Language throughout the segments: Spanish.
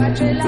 country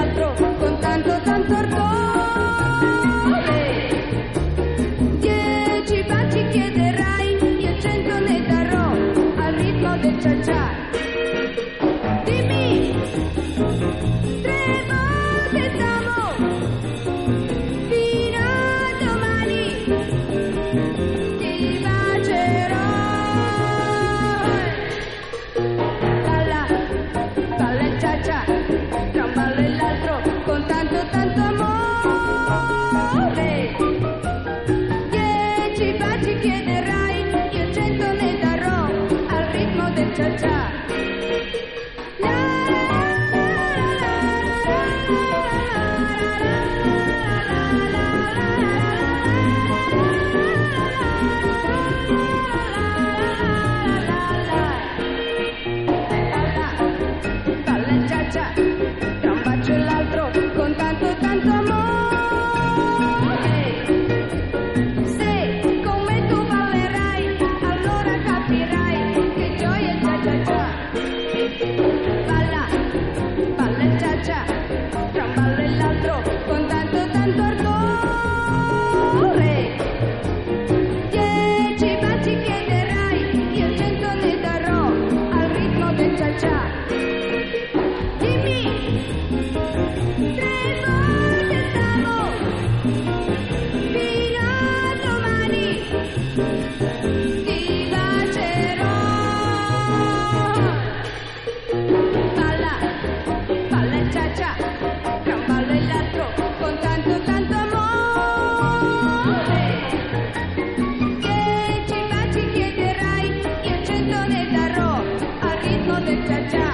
attack. Cha-cha.